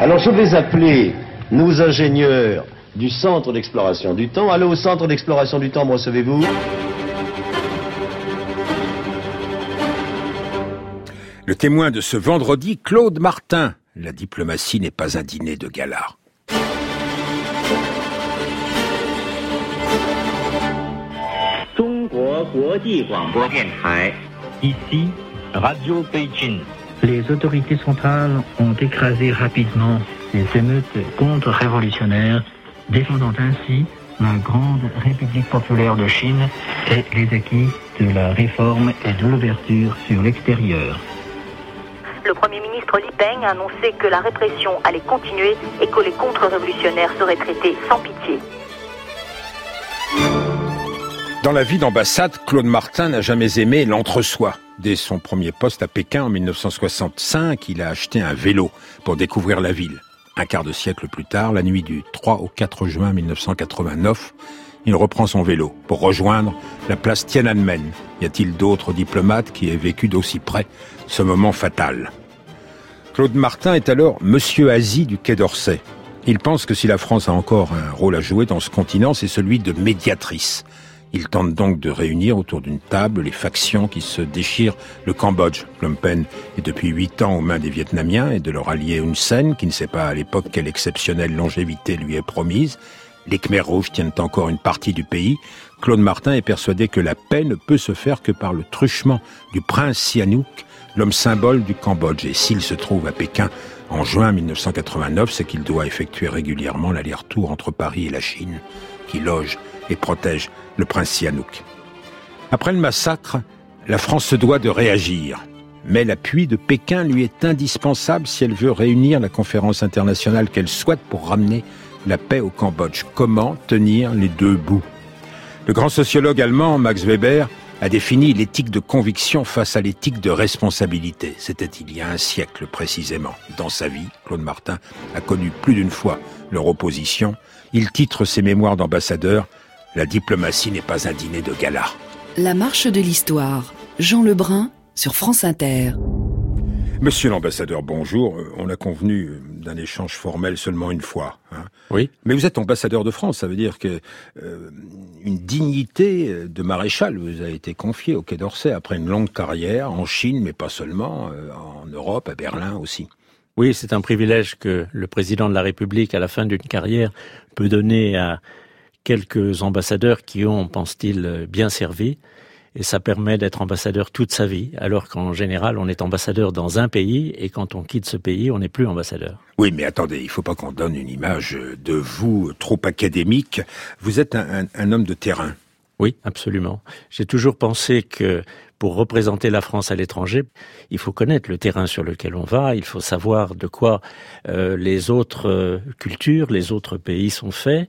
Alors je vais appeler nos ingénieurs du centre d'exploration du temps. Allô au centre d'exploration du temps, me recevez-vous? Le témoin de ce vendredi, Claude Martin. La diplomatie n'est pas un dîner de gala. Ici, Radio Beijing. Les autorités centrales ont écrasé rapidement les émeutes contre-révolutionnaires, défendant ainsi la grande République populaire de Chine et les acquis de la réforme et de l'ouverture sur l'extérieur. Le Premier ministre Li Peng a annoncé que la répression allait continuer et que les contre-révolutionnaires seraient traités sans pitié. Dans la vie d'ambassade, Claude Martin n'a jamais aimé l'entre-soi. Dès son premier poste à Pékin en 1965, il a acheté un vélo pour découvrir la ville. Un quart de siècle plus tard, la nuit du 3 au 4 juin 1989, il reprend son vélo pour rejoindre la place Tiananmen. Y a-t-il d'autres diplomates qui aient vécu d'aussi près ce moment fatal? Claude Martin est alors Monsieur Asie du Quai d'Orsay. Il pense que si la France a encore un rôle à jouer dans ce continent, c'est celui de médiatrice. Il tente donc de réunir autour d'une table les factions qui se déchirent le Cambodge. Phnom Penh est depuis huit ans aux mains des Vietnamiens et de leur allié Hun Sen, qui ne sait pas à l'époque quelle exceptionnelle longévité lui est promise. Les Khmers rouges tiennent encore une partie du pays. Claude Martin est persuadé que la paix ne peut se faire que par le truchement du prince Sihanouk, l'homme symbole du Cambodge. Et s'il se trouve à Pékin en juin 1989, c'est qu'il doit effectuer régulièrement l'aller-retour entre Paris et la Chine, qui loge et protège le prince Sihanouk. Après le massacre, la France se doit de réagir. Mais l'appui de Pékin lui est indispensable si elle veut réunir la conférence internationale qu'elle souhaite pour ramener la paix au Cambodge. Comment tenir les deux bouts? Le grand sociologue allemand Max Weber a défini l'éthique de conviction face à l'éthique de responsabilité. C'était il y a un siècle précisément. Dans sa vie, Claude Martin a connu plus d'une fois leur opposition. Il titre ses mémoires d'ambassadeur La diplomatie n'est pas un dîner de gala. La marche de l'histoire. Jean Lebrun sur France Inter. Monsieur l'ambassadeur, bonjour. Euh, On a convenu d'un échange formel seulement une fois. hein. Oui. Mais vous êtes ambassadeur de France, ça veut dire que euh, une dignité de maréchal vous a été confiée au Quai d'Orsay après une longue carrière en Chine, mais pas seulement, euh, en Europe, à Berlin aussi. Oui, c'est un privilège que le président de la République, à la fin d'une carrière, peut donner à quelques ambassadeurs qui ont, pense-t-il, bien servi. Et ça permet d'être ambassadeur toute sa vie, alors qu'en général, on est ambassadeur dans un pays, et quand on quitte ce pays, on n'est plus ambassadeur. Oui, mais attendez, il faut pas qu'on donne une image de vous trop académique. Vous êtes un, un- un homme de terrain. Oui, absolument. J'ai toujours pensé que pour représenter la France à l'étranger, il faut connaître le terrain sur lequel on va, il faut savoir de quoi euh, les autres euh, cultures, les autres pays sont faits.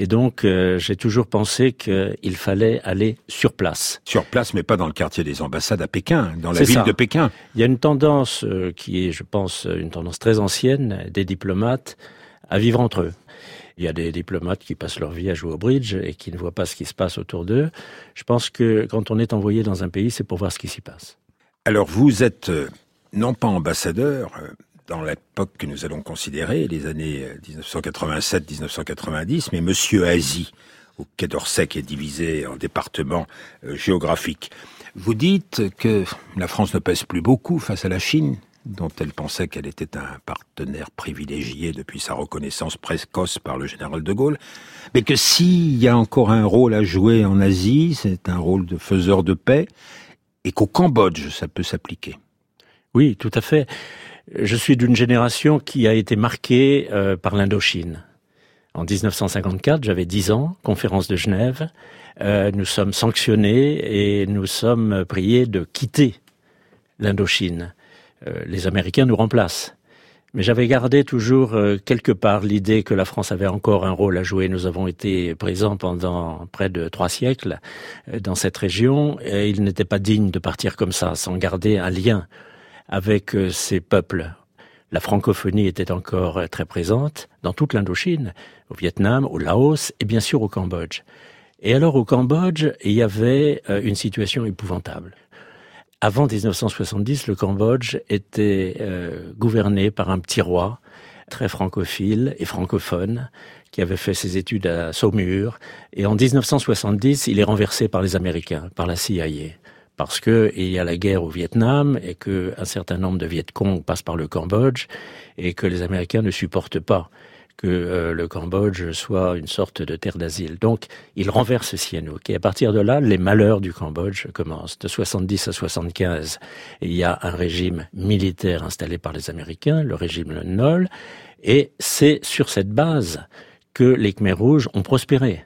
Et donc, euh, j'ai toujours pensé qu'il fallait aller sur place. Sur place, mais pas dans le quartier des ambassades à Pékin, dans la ville ça. de Pékin. Il y a une tendance euh, qui est, je pense, une tendance très ancienne des diplomates à vivre entre eux. Il y a des diplomates qui passent leur vie à jouer au bridge et qui ne voient pas ce qui se passe autour d'eux. Je pense que quand on est envoyé dans un pays, c'est pour voir ce qui s'y passe. Alors vous êtes euh, non pas ambassadeur euh, dans l'époque que nous allons considérer, les années euh, 1987-1990, mais Monsieur Asie, au Quai d'Orsay qui est divisé en départements euh, géographiques. Vous dites que la France ne pèse plus beaucoup face à la Chine, dont elle pensait qu'elle était un partenaire privilégié depuis sa reconnaissance précoce par le général de Gaulle, mais que s'il y a encore un rôle à jouer en Asie, c'est un rôle de faiseur de paix, et qu'au Cambodge, ça peut s'appliquer. Oui, tout à fait. Je suis d'une génération qui a été marquée euh, par l'Indochine. En 1954, j'avais 10 ans, conférence de Genève. Euh, nous sommes sanctionnés et nous sommes priés de quitter l'Indochine. Euh, les Américains nous remplacent. Mais j'avais gardé toujours euh, quelque part l'idée que la France avait encore un rôle à jouer. Nous avons été présents pendant près de trois siècles euh, dans cette région et il n'était pas digne de partir comme ça sans garder un lien avec euh, ces peuples. La francophonie était encore très présente dans toute l'Indochine, au Vietnam, au Laos et bien sûr au Cambodge. Et alors au Cambodge, il y avait une situation épouvantable. Avant 1970, le Cambodge était euh, gouverné par un petit roi très francophile et francophone, qui avait fait ses études à Saumur. Et en 1970, il est renversé par les Américains, par la CIA parce que il y a la guerre au Vietnam et que un certain nombre de Viet Cong passent par le Cambodge et que les Américains ne supportent pas que euh, le Cambodge soit une sorte de terre d'asile. Donc, il renverse Sihanouk. Et à partir de là, les malheurs du Cambodge commencent. De 70 à 75, il y a un régime militaire installé par les Américains, le régime Nol, et c'est sur cette base que les Khmers rouges ont prospéré.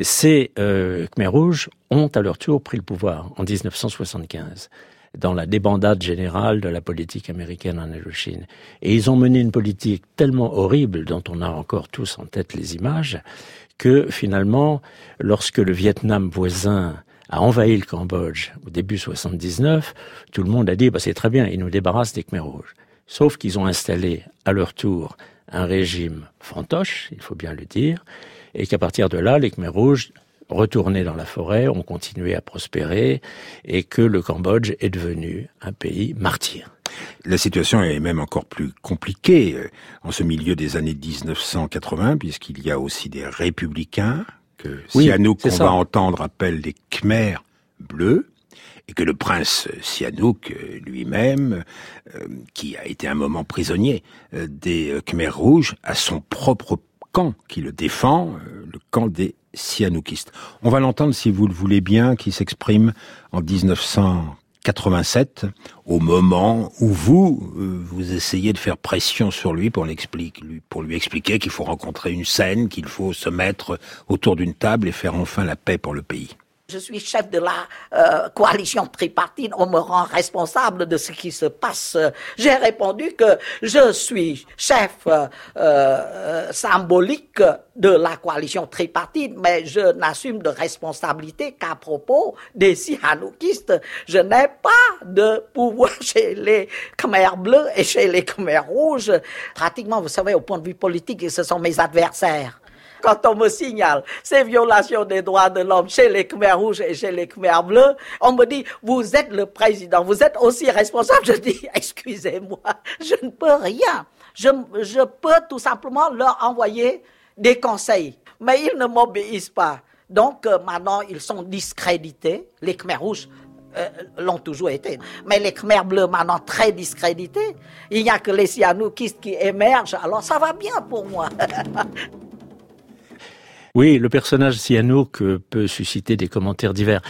Ces euh, Khmers rouges ont à leur tour pris le pouvoir en 1975 dans la débandade générale de la politique américaine en Indochine. Et ils ont mené une politique tellement horrible, dont on a encore tous en tête les images, que finalement, lorsque le Vietnam voisin a envahi le Cambodge au début 79, tout le monde a dit bah, c'est très bien, ils nous débarrassent des Khmers rouges. Sauf qu'ils ont installé à leur tour un régime fantoche, il faut bien le dire, et qu'à partir de là, les Khmers rouges retournés dans la forêt, ont continué à prospérer et que le Cambodge est devenu un pays martyr. La situation est même encore plus compliquée euh, en ce milieu des années 1980, puisqu'il y a aussi des républicains que Sihanouk, qu'on va entendre, appelle les Khmers bleus, et que le prince Sihanouk euh, lui-même, euh, qui a été un moment prisonnier des Khmers rouges, a son propre camp qui le défend, le camp des Sihanoukistes. On va l'entendre, si vous le voulez bien, qui s'exprime en 1987, au moment où vous, euh, vous essayez de faire pression sur lui pour, pour lui expliquer qu'il faut rencontrer une scène, qu'il faut se mettre autour d'une table et faire enfin la paix pour le pays je suis chef de la euh, coalition tripartite, on me rend responsable de ce qui se passe. J'ai répondu que je suis chef euh, euh, symbolique de la coalition tripartite, mais je n'assume de responsabilité qu'à propos des Sihanoukistes. Je n'ai pas de pouvoir chez les Khmers bleus et chez les Khmers rouges. Pratiquement, vous savez, au point de vue politique, ce sont mes adversaires quand on me signale ces violations des droits de l'homme chez les Khmer rouges et chez les Khmer bleus, on me dit, vous êtes le président, vous êtes aussi responsable. Je dis, excusez-moi, je ne peux rien. Je, peux tout simplement leur envoyer des conseils, mais ils ne m'obéissent pas. Donc euh, maintenant, ils sont discrédités. Les Khmer rouges euh, l'ont toujours été. Mais les Khmer bleus, maintenant très discrédités. Il n'y a que les Sihanoukistes qui émergent. Alors ça va bien pour moi. Oui, le personnage Sihanouk peut susciter des commentaires divers.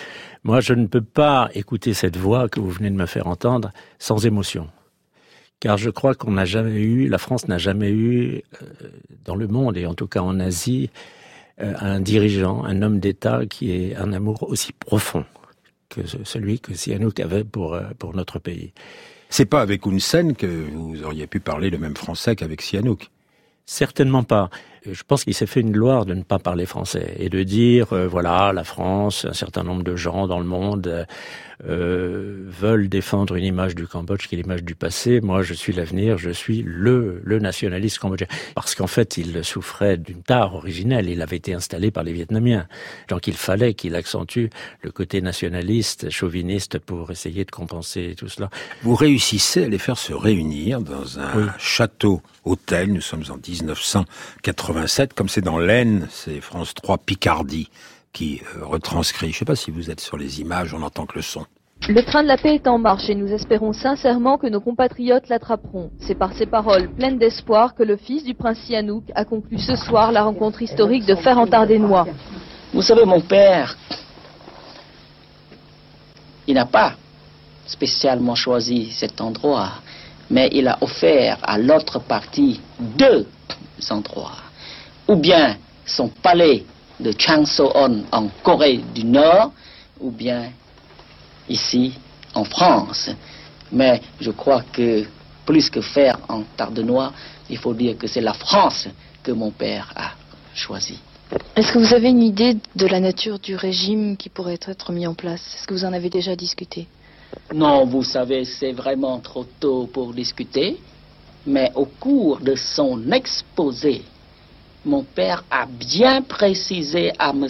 Moi, je ne peux pas écouter cette voix que vous venez de me faire entendre sans émotion. Car je crois qu'on n'a jamais eu, la France n'a jamais eu, euh, dans le monde, et en tout cas en Asie, euh, un dirigeant, un homme d'État qui ait un amour aussi profond que celui que Sihanouk avait pour, euh, pour notre pays. C'est pas avec une scène que vous auriez pu parler le même français qu'avec Sihanouk. Certainement pas. Je pense qu'il s'est fait une gloire de ne pas parler français et de dire, euh, voilà, la France, un certain nombre de gens dans le monde euh, veulent défendre une image du Cambodge qui est l'image du passé. Moi, je suis l'avenir, je suis le, le nationaliste cambodgien. Parce qu'en fait, il souffrait d'une tare originelle. Il avait été installé par les Vietnamiens. Donc, il fallait qu'il accentue le côté nationaliste, chauviniste pour essayer de compenser tout cela. Vous réussissez à les faire se réunir dans un château hôtel. Nous sommes en 1987, comme c'est dans l'Aisne, c'est France 3 Picardie qui euh, retranscrit. Je ne sais pas si vous êtes sur les images, on n'entend que le son. Le train de la paix est en marche et nous espérons sincèrement que nos compatriotes l'attraperont. C'est par ces paroles pleines d'espoir que le fils du prince Sihanouk a conclu ce soir la rencontre historique de Ferrand-Tardenois. Vous savez, mon père, il n'a pas spécialement choisi cet endroit, mais il a offert à l'autre partie deux endroits. Ou bien son palais de Changso-on en Corée du Nord, ou bien ici en France. Mais je crois que plus que faire en Tardenois, il faut dire que c'est la France que mon père a choisi. Est-ce que vous avez une idée de la nature du régime qui pourrait être mis en place? Est-ce que vous en avez déjà discuté? Non, vous savez, c'est vraiment trop tôt pour discuter. Mais au cours de son exposé, mon père a bien précisé à M.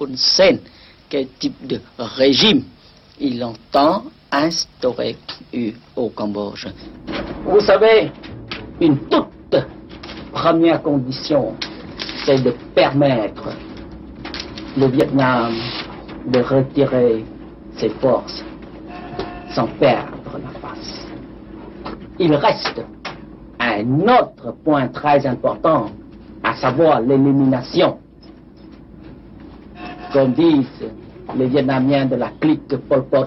Hun Sen quel type de régime il entend instaurer au Cambodge. Vous savez, une toute première condition, c'est de permettre le Vietnam de retirer ses forces sans perdre la face. Il reste un autre point très important, à savoir l'élimination. Comme disent les Vietnamiens de la clique de Pol Pot.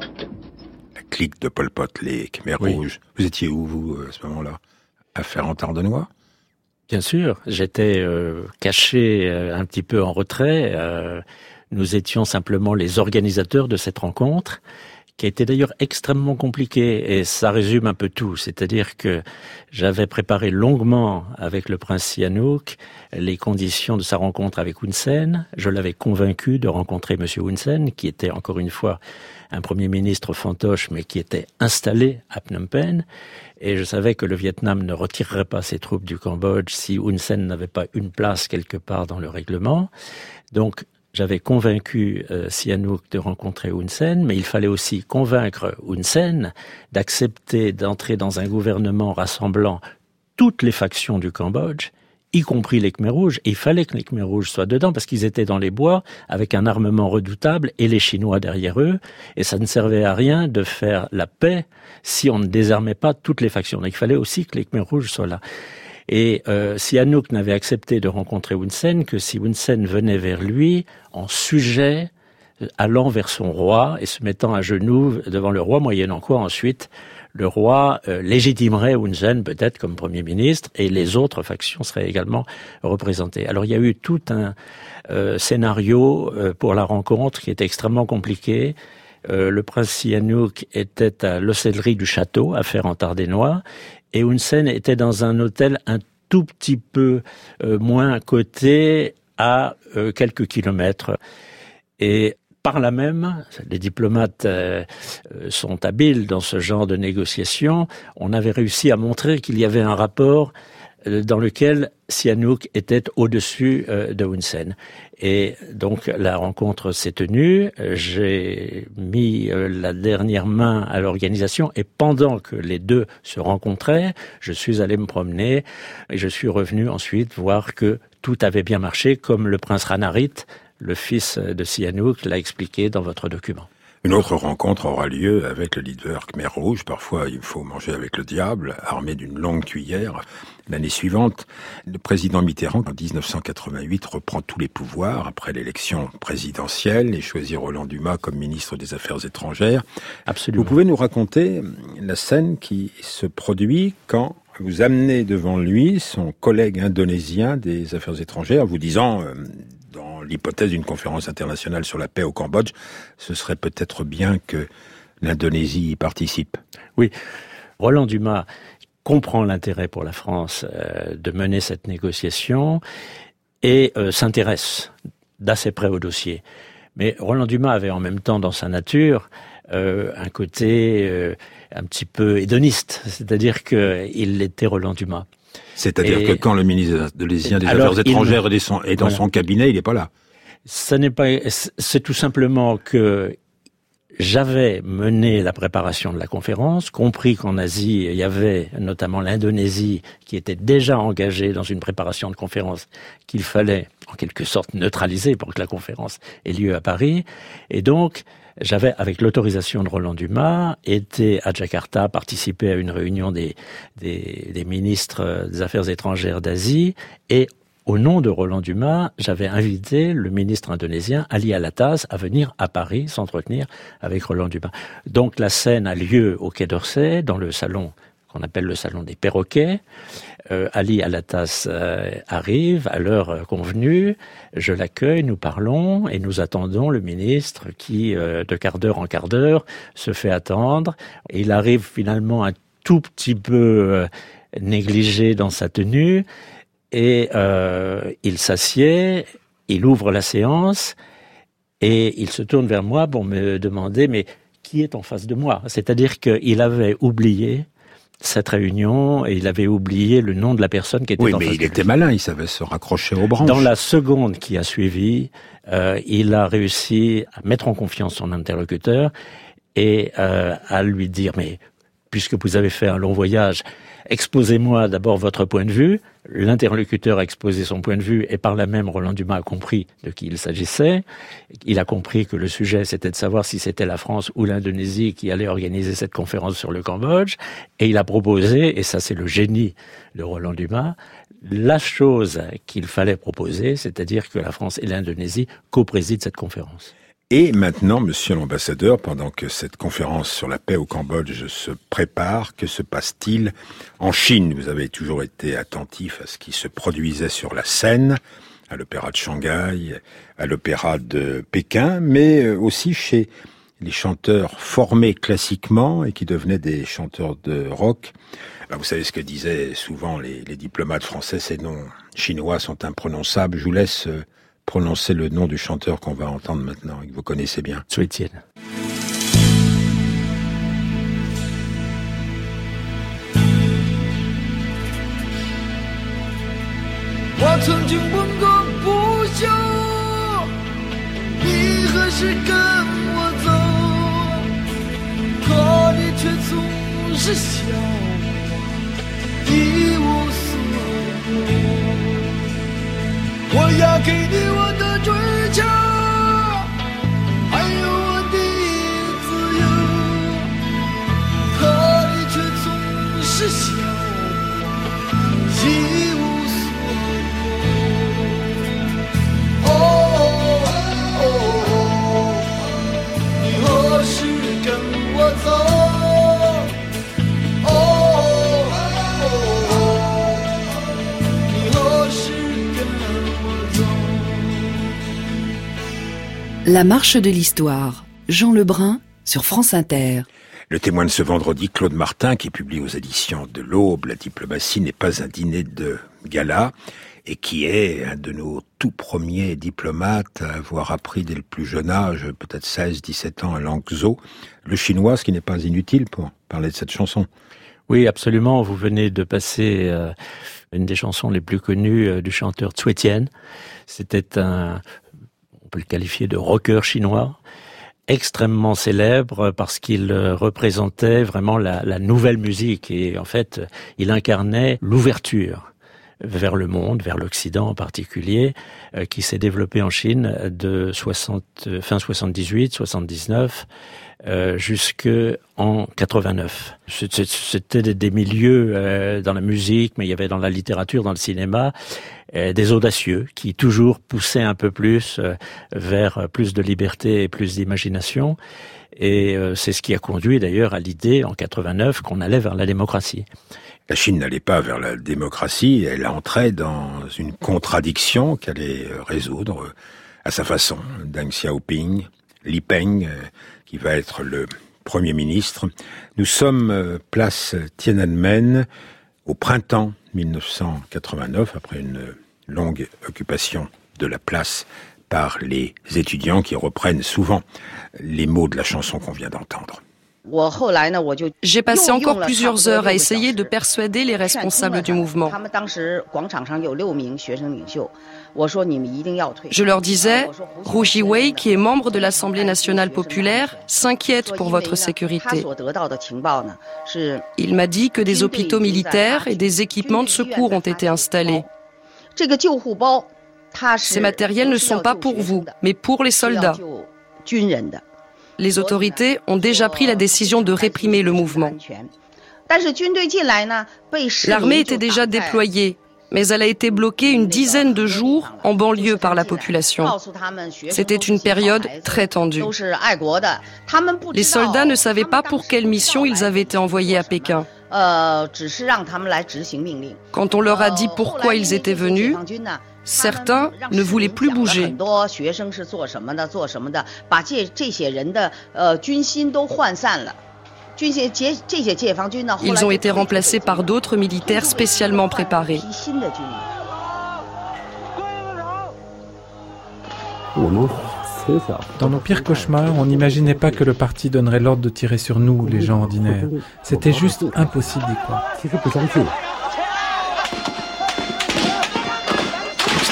La clique de Pol Pot, les Khmer Rouges. Vous étiez où, vous, à ce moment-là? À faire en Tardenois Bien sûr, j'étais euh, caché euh, un petit peu en retrait. Euh, nous étions simplement les organisateurs de cette rencontre qui a été d'ailleurs extrêmement compliquée et ça résume un peu tout. C'est-à-dire que j'avais préparé longuement avec le prince Sihanouk les conditions de sa rencontre avec Hun Sen. Je l'avais convaincu de rencontrer Monsieur Hun Sen, qui était encore une fois un premier ministre fantoche, mais qui était installé à Phnom Penh. Et je savais que le Vietnam ne retirerait pas ses troupes du Cambodge si Hun Sen n'avait pas une place quelque part dans le règlement. Donc, j'avais convaincu euh, Sihanouk de rencontrer Hun Sen, mais il fallait aussi convaincre Hun Sen d'accepter d'entrer dans un gouvernement rassemblant toutes les factions du Cambodge, y compris les Khmer Rouges. Il fallait que les Khmer Rouges soient dedans parce qu'ils étaient dans les bois avec un armement redoutable et les Chinois derrière eux. Et ça ne servait à rien de faire la paix si on ne désarmait pas toutes les factions. Donc il fallait aussi que les Khmer Rouges soient là. Et euh, Sihanouk n'avait accepté de rencontrer Hun Sen que si Hun Sen venait vers lui en sujet euh, allant vers son roi et se mettant à genoux devant le roi, moyennant quoi ensuite le roi euh, légitimerait Hun Sen peut-être comme Premier ministre et les autres factions seraient également représentées. Alors il y a eu tout un euh, scénario euh, pour la rencontre qui était extrêmement compliqué. le prince Sihanouk était à l'ocellerie du château à faire en Tardenois et Hun Sen était dans un hôtel un tout petit peu moins coté à quelques kilomètres. Et par là même, les diplomates euh, euh, sont habiles dans ce genre de négociations, on avait réussi à montrer qu'il y avait un rapport euh, dans lequel Sihanouk était au-dessus de Hun Sen. Et donc la rencontre s'est tenue, j'ai mis la dernière main à l'organisation. Et pendant que les deux se rencontraient, je suis allé me promener. Et je suis revenu ensuite voir que tout avait bien marché comme le prince Ranarit le fils de Sihanouk l'a expliqué dans votre document. Une autre rencontre aura lieu avec le leader Khmer Rouge. Parfois, il faut manger avec le diable, armé d'une longue cuillère. L'année suivante, le président Mitterrand, en 1988, reprend tous les pouvoirs après l'élection présidentielle et choisit Roland Dumas comme ministre des Affaires étrangères. Absolument. Vous pouvez nous raconter la scène qui se produit quand vous amenez devant lui son collègue indonésien des Affaires étrangères, vous disant euh, l'hypothèse d'une conférence internationale sur la paix au Cambodge, ce serait peut-être bien que l'Indonésie y participe. Oui, Roland Dumas comprend l'intérêt pour la France euh, de mener cette négociation et euh, s'intéresse d'assez près au dossier. Mais Roland Dumas avait en même temps dans sa nature euh, un côté un petit peu hédoniste, c'est-à-dire qu'il était Roland Dumas. C'est-à-dire que quand le ministre de des Affaires étrangères est dans son cabinet, il n'est pas là. Ce n'est pas, c'est tout simplement que j'avais mené la préparation de la conférence, compris qu'en Asie, il y avait notamment l'Indonésie qui était déjà engagée dans une préparation de conférence qu'il fallait en quelque sorte neutraliser pour que la conférence ait lieu à Paris. Et donc, j'avais, avec l'autorisation de Roland Dumas, été à Jakarta, participé à une réunion des, des, ministres des Affaires étrangères d'Asie, et au nom de Roland Dumas, j'avais invité le ministre indonésien Ali Alatas à venir à Paris s'entretenir avec Roland Dumas. Donc la scène a lieu au Quai d'Orsay, dans le salon qu'on appelle le salon des perroquets. Euh, Ali Alatas euh, arrive à l'heure convenue, je l'accueille, nous parlons et nous attendons le ministre qui, euh, de quart d'heure en quart d'heure, se fait attendre. Il arrive finalement un tout petit peu négligé dans sa tenue et il s'assied, il ouvre la séance et il se tourne vers moi pour me demander mais qui est en face de moi? C'est-à-dire qu'il avait oublié cette réunion et il avait oublié le nom de la personne qui était oui, en mais il était malin, il savait se raccrocher aux branches. Dans la seconde qui a suivi, euh, il a réussi à mettre en confiance son interlocuteur et euh, à lui dire mais puisque vous avez fait un long voyage, exposez-moi d'abord votre point de vue. L'interlocuteur a exposé son point de vue et par là même Roland Dumas a compris de qui il s'agissait. Il a compris que le sujet c'était de savoir si c'était la France ou l'Indonésie qui allait organiser cette conférence sur le Cambodge et il a proposé, et ça c'est le génie de Roland Dumas, la chose qu'il fallait proposer, c'est-à-dire que la France et l'Indonésie co-président cette conférence. Et maintenant, monsieur l'ambassadeur, pendant que cette conférence sur la paix au Cambodge se prépare, que se passe-t-il en Chine? Vous avez toujours été attentif à ce qui se produisait sur la scène, à l'opéra de Shanghai, à l'opéra de Pékin, mais euh, aussi chez les chanteurs formés classiquement et qui devenaient des chanteurs de rock. vous savez ce que disaient souvent les, les diplomates français, ces noms chinois sont imprononçables. Je vous laisse euh, prononcer le nom du chanteur qu'on va entendre maintenant et que vous connaissez bien. Tsuetian. Je 我要给你 ？La marche de l'histoire. Jean Lebrun sur France Inter. Le témoin de ce vendredi, Claude Martin, qui publie aux éditions de l'Aube, La diplomatie n'est pas un dîner de gala, et qui est un de nos tout premiers diplomates à avoir appris dès le plus jeune âge, peut-être 16, 17 ans, à Langzhou, le chinois, ce qui n'est pas inutile pour parler de cette chanson. Oui, absolument. Vous venez de passer euh, une des chansons les plus connues euh, du chanteur Tsuetian. C'était un, on peut le qualifier de rocker chinois, extrêmement célèbre parce qu'il euh, représentait vraiment la, nouvelle musique. Et en fait il incarnait l'ouverture vers le monde, vers l'Occident en particulier, euh, qui s'est développé en Chine de 60, fin 78, 79 euh, jusque en 89. C'était des milieux euh, dans la musique, mais il y avait dans la littérature, dans le cinéma, euh, des audacieux qui toujours poussaient un peu plus euh, vers plus de liberté et plus d'imagination. Et c'est ce qui a conduit d'ailleurs à l'idée en 89 qu'on allait vers la démocratie. La Chine n'allait pas vers la démocratie, elle entrait dans une contradiction qu'elle allait résoudre à sa façon. Deng Xiaoping, Li Peng, qui va être le Premier ministre. Nous sommes euh, place Tiananmen au printemps 1989, après une longue occupation de la place par les étudiants qui reprennent souvent les mots de la chanson qu'on vient d'entendre. J'ai passé encore plusieurs heures à essayer de persuader les responsables du mouvement. Je leur disais, Rouji Wei, qui est membre de l'Assemblée nationale populaire, s'inquiète pour votre sécurité. Il m'a dit que des hôpitaux militaires et des équipements de secours ont été installés. Ces matériels ne sont pas pour vous, mais pour les soldats les autorités ont déjà pris la décision de réprimer le mouvement. L'armée était déjà déployée, mais elle a été bloquée une dizaine de jours en banlieue par la population. C'était une période très tendue. Les soldats ne savaient pas pour quelle mission ils avaient été envoyés à Pékin. Quand on leur a dit pourquoi ils étaient venus, Certains ne voulaient plus bouger. Ils ont été remplacés par d'autres militaires spécialement préparés. Dans nos pires cauchemars, on n'imaginait pas que le parti donnerait l'ordre de tirer sur nous, les gens ordinaires. C'était juste impossible d'y croire.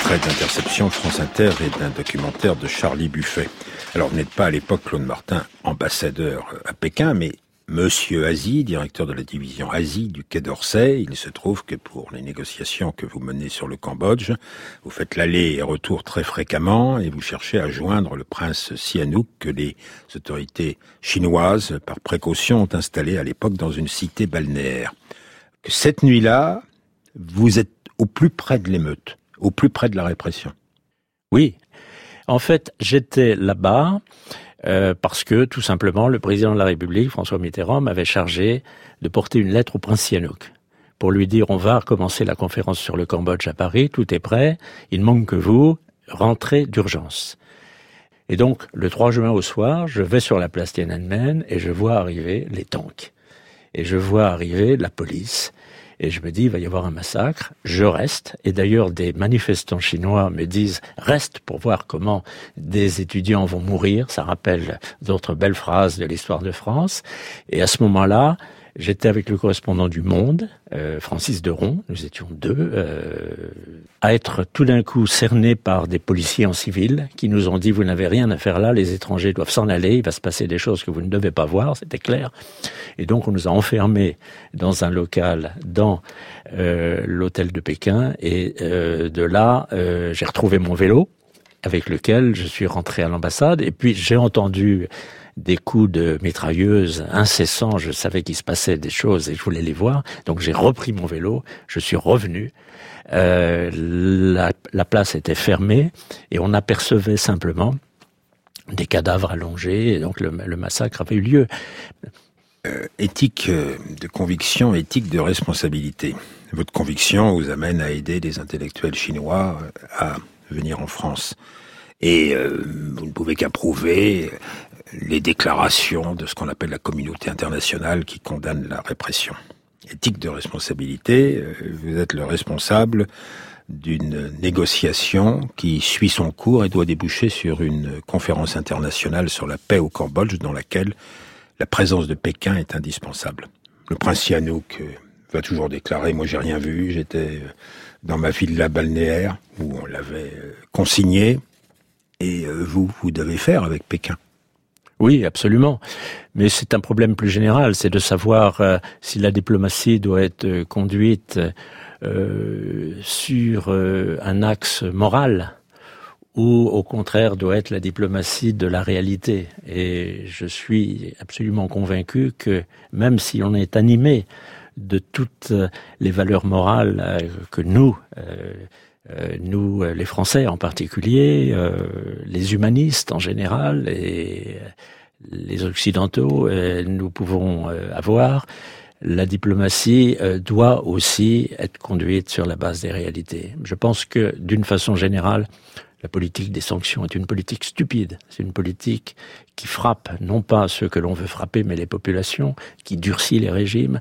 d'interception France Inter et d'un documentaire de Charlie Buffet. Alors, vous n'êtes pas à l'époque, Claude Martin, ambassadeur à Pékin, mais Monsieur Asie, directeur de la division Asie du Quai d'Orsay. Il se trouve que pour les négociations que vous menez sur le Cambodge, vous faites l'aller et retour très fréquemment et vous cherchez à joindre le prince Sihanouk que les autorités chinoises, par précaution, ont installé à l'époque dans une cité balnéaire. Que cette nuit-là, vous êtes au plus près de l'émeute, au plus près de la répression. Oui. En fait, j'étais là-bas euh, parce que tout simplement le président de la République, François Mitterrand, m'avait chargé de porter une lettre au prince Sihanouk pour lui dire on va recommencer la conférence sur le Cambodge à Paris, tout est prêt, il manque que vous, rentrez d'urgence. Et donc, le 3 juin au soir, je vais sur la place Tiananmen et je vois arriver les tanks. Et je vois arriver la police et je me dis, il va y avoir un massacre. Je reste. Et d'ailleurs, des manifestants chinois me disent, reste pour voir comment des étudiants vont mourir. Ça rappelle d'autres belles phrases de l'histoire de France. Et à ce moment-là, J'étais avec le correspondant du Monde, euh, Francis Deron, nous étions deux, euh, à être tout d'un coup cernés par des policiers en civil qui nous ont dit vous n'avez rien à faire là, les étrangers doivent s'en aller, il va se passer des choses que vous ne devez pas voir, c'était clair. Et donc on nous a enfermés dans un local dans euh, l'hôtel de Pékin et de là j'ai retrouvé mon vélo avec lequel je suis rentré à l'ambassade et puis j'ai entendu des coups de mitrailleuse incessants. Je savais qu'il se passait des choses et je voulais les voir. Donc j'ai repris mon vélo, je suis revenu. Euh, la, place était fermée et on apercevait simplement des cadavres allongés et donc le, massacre avait eu lieu. Euh, éthique euh, de conviction, éthique de responsabilité. Votre conviction vous amène à aider des intellectuels chinois à venir en France. Et vous ne pouvez qu'approuver les déclarations de ce qu'on appelle la communauté internationale qui condamne la répression. Éthique de responsabilité, euh, vous êtes le responsable d'une négociation qui suit son cours et doit déboucher sur une conférence internationale sur la paix au Cambodge dans laquelle la présence de Pékin est indispensable. Le prince Sihanouk euh, va toujours déclarer, moi j'ai rien vu, j'étais euh, dans ma villa balnéaire où on l'avait consigné, et vous, vous devez faire avec Pékin. Oui, absolument. Mais c'est un problème plus général, c'est de savoir euh, si la diplomatie doit être euh, conduite euh, sur un axe moral ou au contraire doit être la diplomatie de la réalité. Et je suis absolument convaincu que même si on est animé de toutes les valeurs morales que nous, nous les Français en particulier, les humanistes en général et les Occidentaux, euh, nous pouvons euh, avoir, la diplomatie euh, doit aussi être conduite sur la base des réalités. Je pense que, d'une façon générale, la politique des sanctions est une politique stupide. C'est une politique qui frappe non pas ceux que l'on veut frapper, mais les populations, qui durcit les régimes.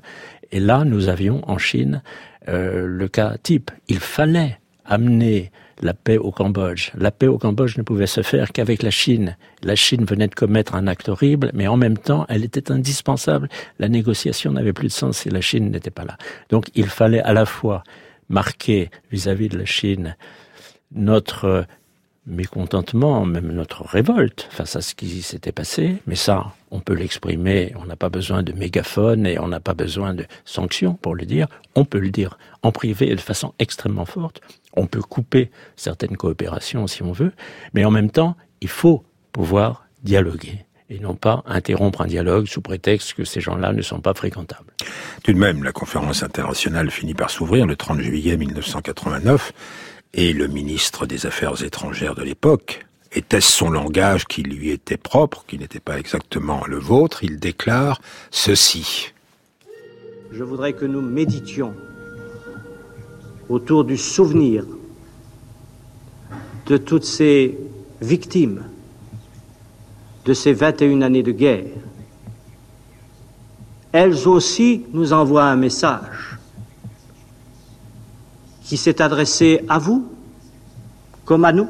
Et là, nous avions en Chine le cas type. Il fallait amener la paix au Cambodge. La paix au Cambodge ne pouvait se faire qu'avec la Chine. La Chine venait de commettre un acte horrible, mais en même temps, elle était indispensable. La négociation n'avait plus de sens si la Chine n'était pas là. Donc il fallait à la fois marquer vis-à-vis de la Chine notre mécontentement, même notre révolte face à ce qui s'était passé, mais ça, on peut l'exprimer, on n'a pas besoin de mégaphone et on n'a pas besoin de sanctions pour le dire, on peut le dire en privé et de façon extrêmement forte, on peut couper certaines coopérations si on veut, mais en même temps, il faut pouvoir dialoguer et non pas interrompre un dialogue sous prétexte que ces gens-là ne sont pas fréquentables. Tout de même, la conférence internationale finit par s'ouvrir le 30 juillet 1989 et le ministre des Affaires étrangères de l'époque, était-ce son langage qui lui était propre, qui n'était pas exactement le vôtre, il déclare ceci. Je voudrais que nous méditions autour du souvenir de toutes ces victimes de ces 21 années de guerre. Elles aussi nous envoient un message qui s'est adressé à vous comme à nous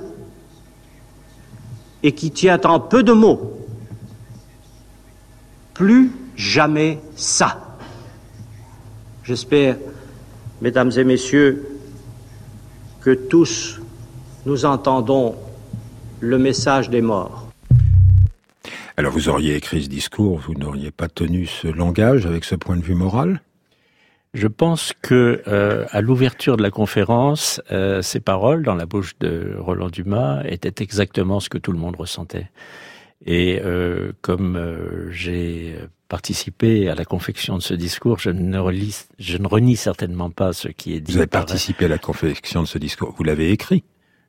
et qui tient en peu de mots. Plus jamais ça. J'espère Mesdames et Messieurs, que tous nous entendons le message des morts. Alors vous auriez écrit ce discours, vous n'auriez pas tenu ce langage avec ce point de vue moral? Je pense que euh, à l'ouverture de la conférence, euh, ces paroles dans la bouche de Roland Dumas étaient exactement ce que tout le monde ressentait. Et euh, comme j'ai participé à la confection de ce discours, je ne, relis, je ne renie certainement pas ce qui est dit. Vous avez participé à la confection de ce discours. Vous l'avez écrit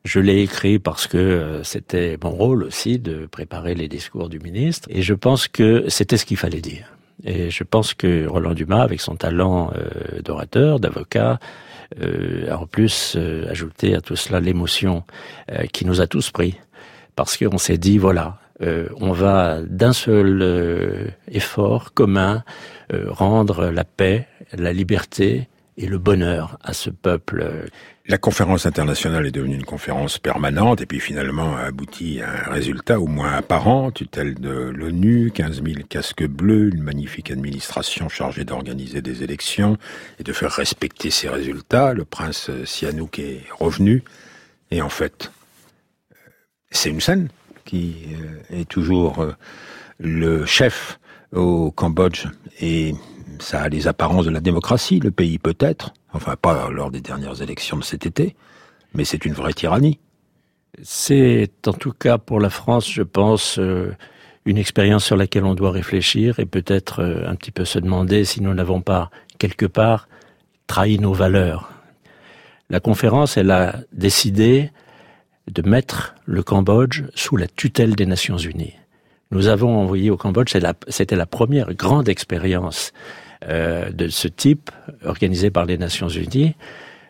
je l'ai écrit parce que c'était mon rôle aussi de préparer les discours du ministre et je pense que c'était ce qu'il fallait dire. Et je pense que Roland Dumas, avec son talent euh, d'orateur, d'avocat, euh, a en plus euh, ajouté à tout cela l'émotion qui nous a tous pris. Parce qu'on s'est dit, voilà, on va d'un seul effort commun rendre la paix, la liberté et le bonheur à ce peuple. La conférence internationale est devenue une conférence permanente et puis finalement a abouti à un résultat au moins apparent, tutelle de l'ONU, 15 000 casques bleus, une magnifique administration chargée d'organiser des élections et de faire respecter ces résultats. Le prince Sihanouk est revenu et en fait, c'est une scène qui euh, est toujours euh, le chef au Cambodge et ça a les apparences de la démocratie, le pays peut-être, enfin pas lors des dernières élections de cet été, mais c'est une vraie tyrannie. C'est en tout cas pour la France, je pense, euh, une expérience sur laquelle on doit réfléchir et peut-être un petit peu se demander si nous n'avons pas, quelque part, trahi nos valeurs. La conférence, elle a décidé de mettre le Cambodge sous la tutelle des Nations Unies. Nous avons envoyé au Cambodge, c'était la première grande expérience euh, de ce type organisé par les Nations Unies.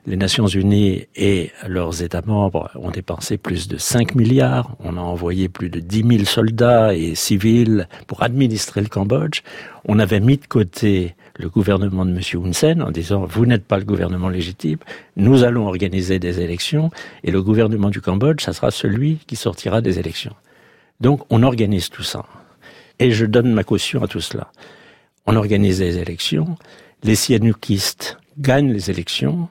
Les Nations Unies et leurs États membres ont dépensé plus de 5 milliards. On a envoyé plus de 10 000 soldats et civils pour administrer le Cambodge. On avait mis de côté le gouvernement de M. Hun Sen en disant vous n'êtes pas le gouvernement légitime, nous allons organiser des élections et le gouvernement du Cambodge, ça sera celui qui sortira des élections. Donc on organise tout ça. Et je donne ma caution à tout cela on organise les élections, les Sihanoukistes gagnent les élections,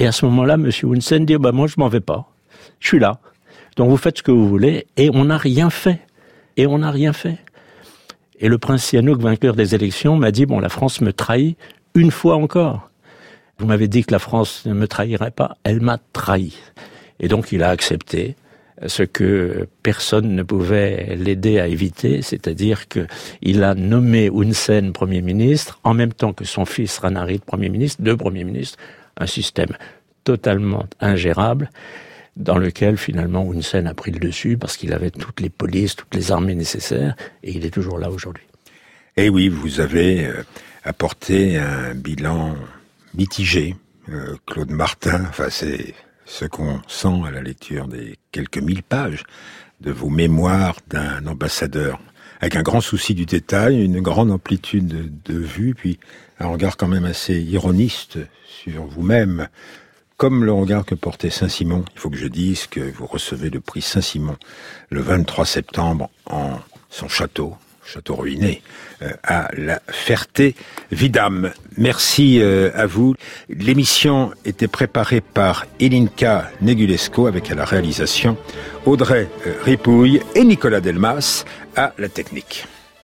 et à ce moment-là, M. Hun dit, bah, moi, je m'en vais pas. Je suis là. Donc vous faites ce que vous voulez, et on n'a rien fait. Et on n'a rien fait. Et le prince Sihanouk, vainqueur des élections, m'a dit, bon, la France me trahit une fois encore. Vous m'avez dit que la France ne me trahirait pas. Elle m'a trahi. Et donc il a accepté ce que personne ne pouvait l'aider à éviter, c'est-à-dire qu'il a nommé Hun Sen Premier ministre, en même temps que son fils Ranarit Premier ministre, deux Premiers ministres, un système totalement ingérable, dans lequel finalement Hun Sen a pris le dessus parce qu'il avait toutes les polices, toutes les armées nécessaires, et il est toujours là aujourd'hui. Et eh oui, vous avez euh, apporté un bilan mitigé, euh, Claude Martin, enfin c'est ce qu'on sent à la lecture des quelques mille pages de vos mémoires d'un ambassadeur, avec un grand souci du détail, une grande amplitude de, vue, puis un regard quand même assez ironiste sur vous-même, comme le regard que portait Saint-Simon. Il faut que je dise que vous recevez le prix Saint-Simon le 23 septembre en son château, château ruiné, euh, à la Ferté-Vidame. Merci euh, à vous. L'émission était préparée par Elinka Negulesco avec à la réalisation Audrey euh, Ripouille et Nicolas Delmas à la technique.